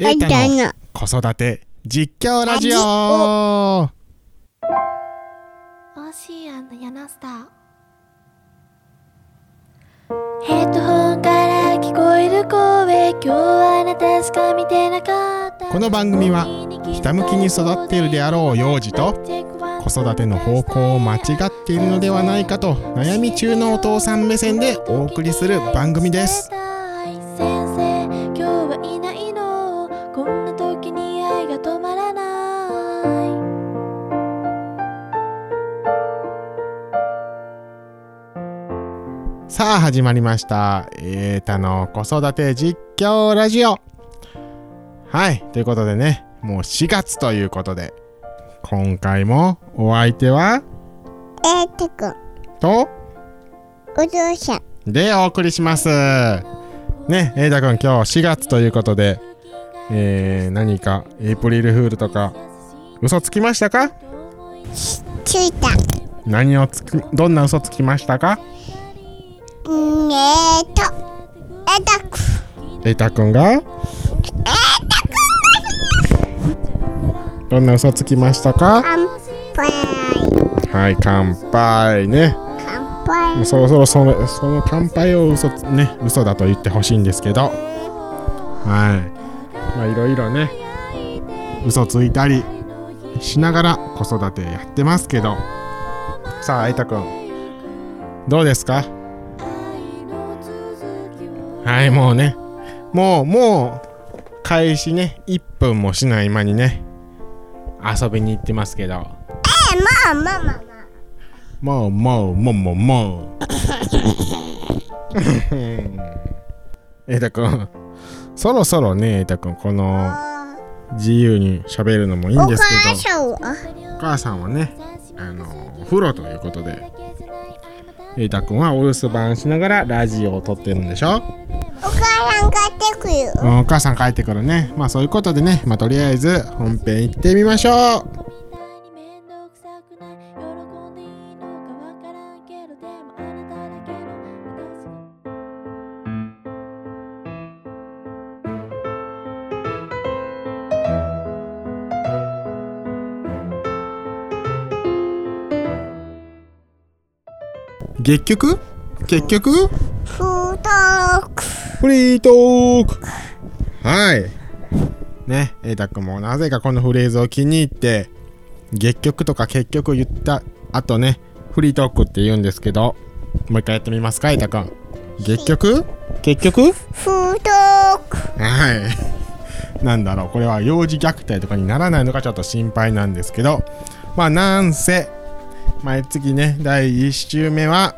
エータのの子育て実況ラジオ。ラオシアンのヤナスター。ヘッドホンから聞こえる声今日はあなたしか見てなかった。この番組はひたむきに育っているであろう幼児と子育ての方向を間違っているのではないかと悩み中のお父さん目線でお送りする番組ですさあ始まりました。エータの子育て実況ラジオ。はいということでねもう4月ということで今回もお相手は？エータくんと？お父さん。でお送りします。ねえーたくん今日4月ということでえー、何かエイプリルフールとか嘘つきましたか？ついた。何をつくどんな嘘つきましたか？うんえーとエータくんえーたくんが。どんな嘘つきましたか？乾杯。はい乾杯ね。乾もう杯そろそろそのその乾杯を嘘つね嘘だと言ってほしいんですけど。はい。まあいろいろね嘘ついたりしながら子育てやってますけど。さああいたくん。どうですか？はい、もうね、もう、もう、開始ね、1分もしない間にね、遊びに行ってますけど。えー、もう、もう、もう。もう、もう、もう、もう、もう。えたくん、そろそろね、えたくん、この、自由に喋るのもいいんですけど、お母さんはね、あの、お風呂ということで、えいたくんはお留守番しながらラジオを撮ってるんでしょ？さん買ってくるうんお母さん帰ってくるね。まあそういうことでね。まあとりあえず本編行ってみましょう。結局？結局？フードークフリートークはい。ね、えーたくんもなぜかこのフレーズを気に入って、結局とか結局言った後ね、フリートークって言うんですけど、もう一回やってみますか、えーたくん。結局？結局？フードークはい。なんだろう、これは幼児虐待とかにならないのかちょっと心配なんですけど、まあなんせ、毎月ね、第1週目は、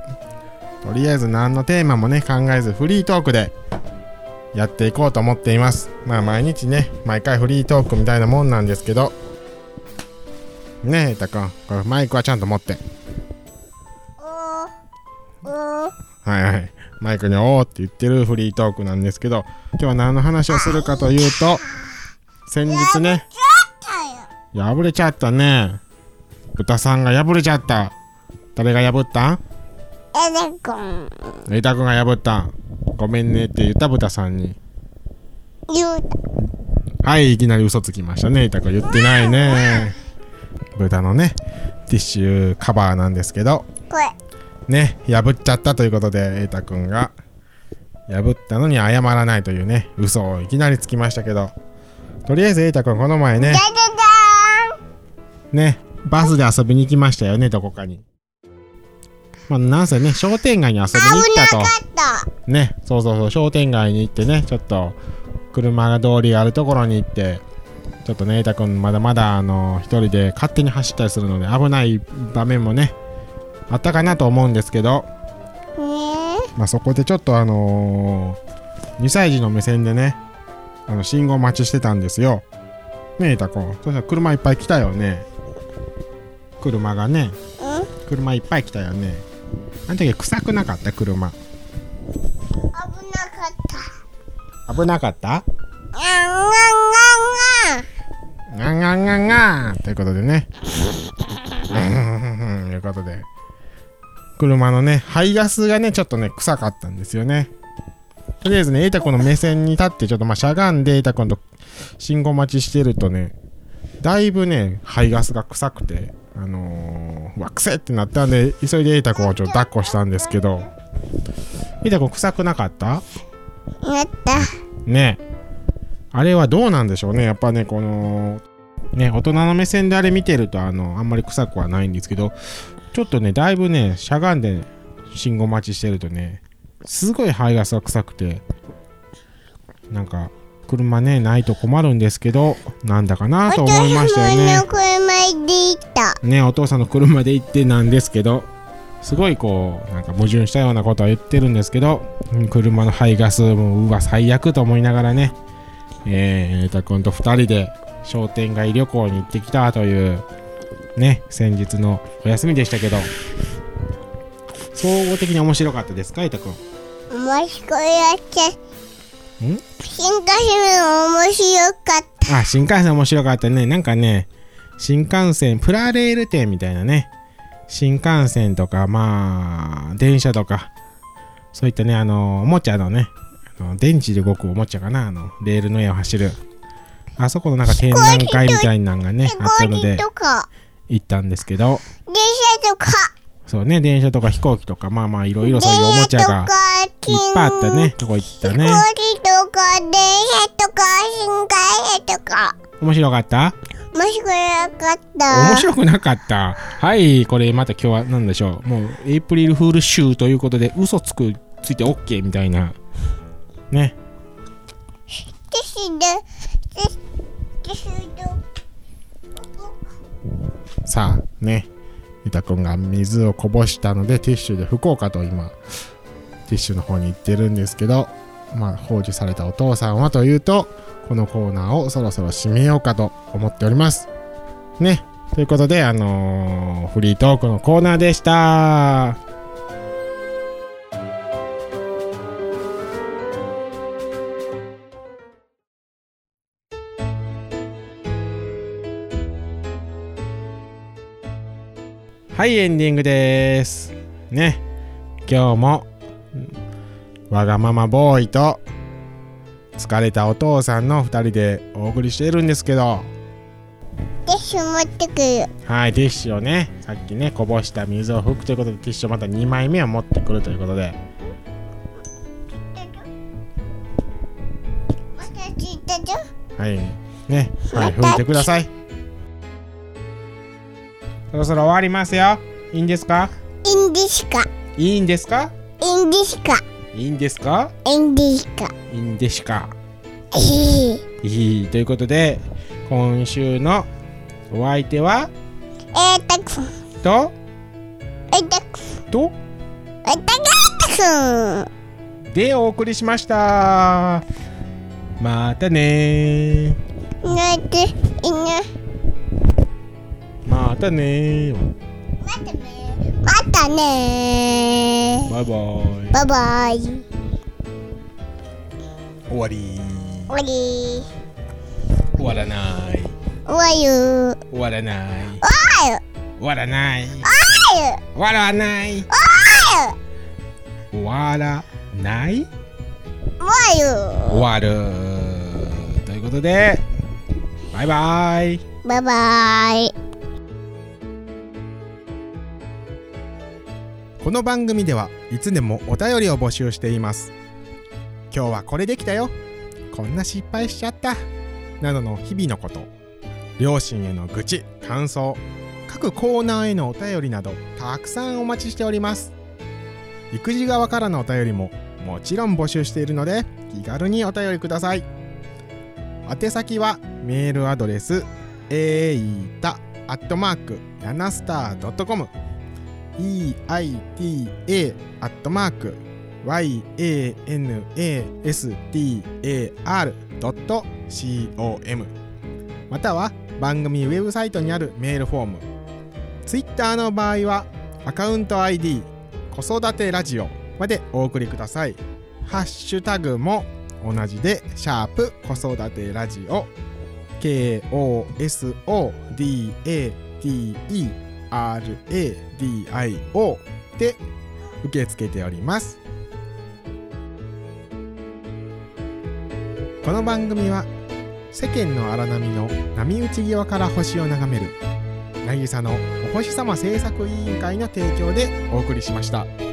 とりあえず何のテーマもね、考えずフリートークでやっていこうと思っています。まあ毎日ね、毎回フリートークみたいなもんなんですけど、ねえ、たくん、これマイクはちゃんと持って。はいはい。マイクにおーって言ってるフリートークなんですけど、今日は何の話をするかというと、先日ね、破れちゃったね。豚さんが破れちゃった。誰が破った？んエータくんエイタくんが破ったん。ごめんねって言った豚さんに。言うはい、いきなり嘘つきましたね。エイタくん言ってないね。豚のね、ティッシュカバーなんですけど、これね、破っちゃったということで、エイタくんが破ったのに謝らないというね、嘘をいきなりつきましたけど、とりあえずエイタくんこの前ねダ、ダダね、バスで遊びに行きましたよね、どこかに。まあ、なんせね、商店街に遊びに行ったと。ね、そうそうそう、商店街に行ってね、ちょっと、車が通りがあるところに行って、ちょっとね、エイタ君、まだまだ、あの、一人で勝手に走ったりするので、危ない場面もね、あったかなと思うんですけど、ねまあ、そこでちょっと、あのー、2歳児の目線でね、あの信号待ちしてたんですよ。ねえ、エイタ君、そしたら車いっぱい来たよね。車がね、車いっぱい来たよね。あの時臭くなかった？車。危なかった危なかった？あんがんがんがんガンガンガンガンということでね。ということで。車のね、排ガスがね、ちょっとね、臭かったんですよね。とりあえずね、エイタ君の目線に立って、ちょっとまあしゃがんで、エイタ君と信号待ちしてるとね、だいぶね、排ガスが臭くて、あのー、うわ、くせってなったんで、急いでエイタ君をちょっと抱っこしたんですけど、エイタ君臭くなかった？なった。ね。あれはどうなんでしょうね。やっぱねこのね大人の目線であれ見てるとあのあんまり臭くはないんですけどちょっとねだいぶねしゃがんで信号待ちしてるとねすごい排ガスが臭くてなんか車ねないと困るんですけどなんだかなと思いましたよねねお父さんの車で行ってなんですけどすごいこうなんか矛盾したようなことは言ってるんですけどうん車の排ガスもうわ最悪と思いながらねえー、たくんと2人で商店街旅行に行ってきたというね先日のお休みでしたけど総合的に面白かったですかいたくん？面白いやつん？新幹線面白かっあ新幹線面白かったね。なんかね新幹線プラレール店みたいなね。新幹線とかまあ電車とか。そういったねあのおもちゃのね。あの電池で動くおもちゃかな。あのレールの上を走る。あそこのなんか展覧会みたいなのがねたあったので行ったんですけど。電車とか。そうね電車とか飛行機とかまあまあいろいろそういうおもちゃがいっぱいあったね。とこ行ったね。飛行機とか電車とか新幹線とか。面白かった？面白かった。面白くなかった。はいこれまた今日は何でしょう。もうエイプリルフール週ということで嘘つくついて OK みたいな。ね。さあね。ゆたくんが水をこぼしたのでティッシュで拭こうかと今ティッシュの方に行ってるんですけどまあ放置されたお父さんはというとこのコーナーをそろそろ締めようかと思っております。ね。ということであのーフリートークのコーナーでした。はいエンディングです。ね。今日もわがままボーイと疲れたお父さんの2人でお送りしているんですけど。ティッシュ持ってくる。はいティッシュをねさっきねこぼした水を拭くということでティッシュをまた2枚目を持ってくるということで。はいねはい拭いてください。そろそろ終わりますよ。いいんですか？インディシカいいんですか？インディシカいいんですか？インディシカいいんですか？えーいい。ということで今週のお相手は？えーたくんと？えーたくんと？えーたくんでお送りしました。またね。またねねまたねバイバイバイバイ終わり終わり終わらない終わる終わらない終わる終わらない終わる終わらない終わらない終わ終わるということでバイバイるバイバイこの番組ではいつでもお便りを募集しています。今日はこれできたよ。こんな失敗しちゃった。などの日々のこと。両親への愚痴感想。各コーナーへのお便りなどたくさんお待ちしております。育児側からのお便りももちろん募集しているので気軽にお便りください。宛先はメールアドレスえーたアットマークヤナスター .com EITA アットマーク YANASTAR.com または番組ウェブサイトにあるメールフォーム。Twitter の場合はアカウント ID 子育てラジオまでお送りください。ハッシュタグも同じでシャープ子育てラジオ。KOSODATE RADIO で受け付けておりますこの番組は世間の荒波の波打ち際から星を眺める渚のお星様制作委員会の提供でお送りしました。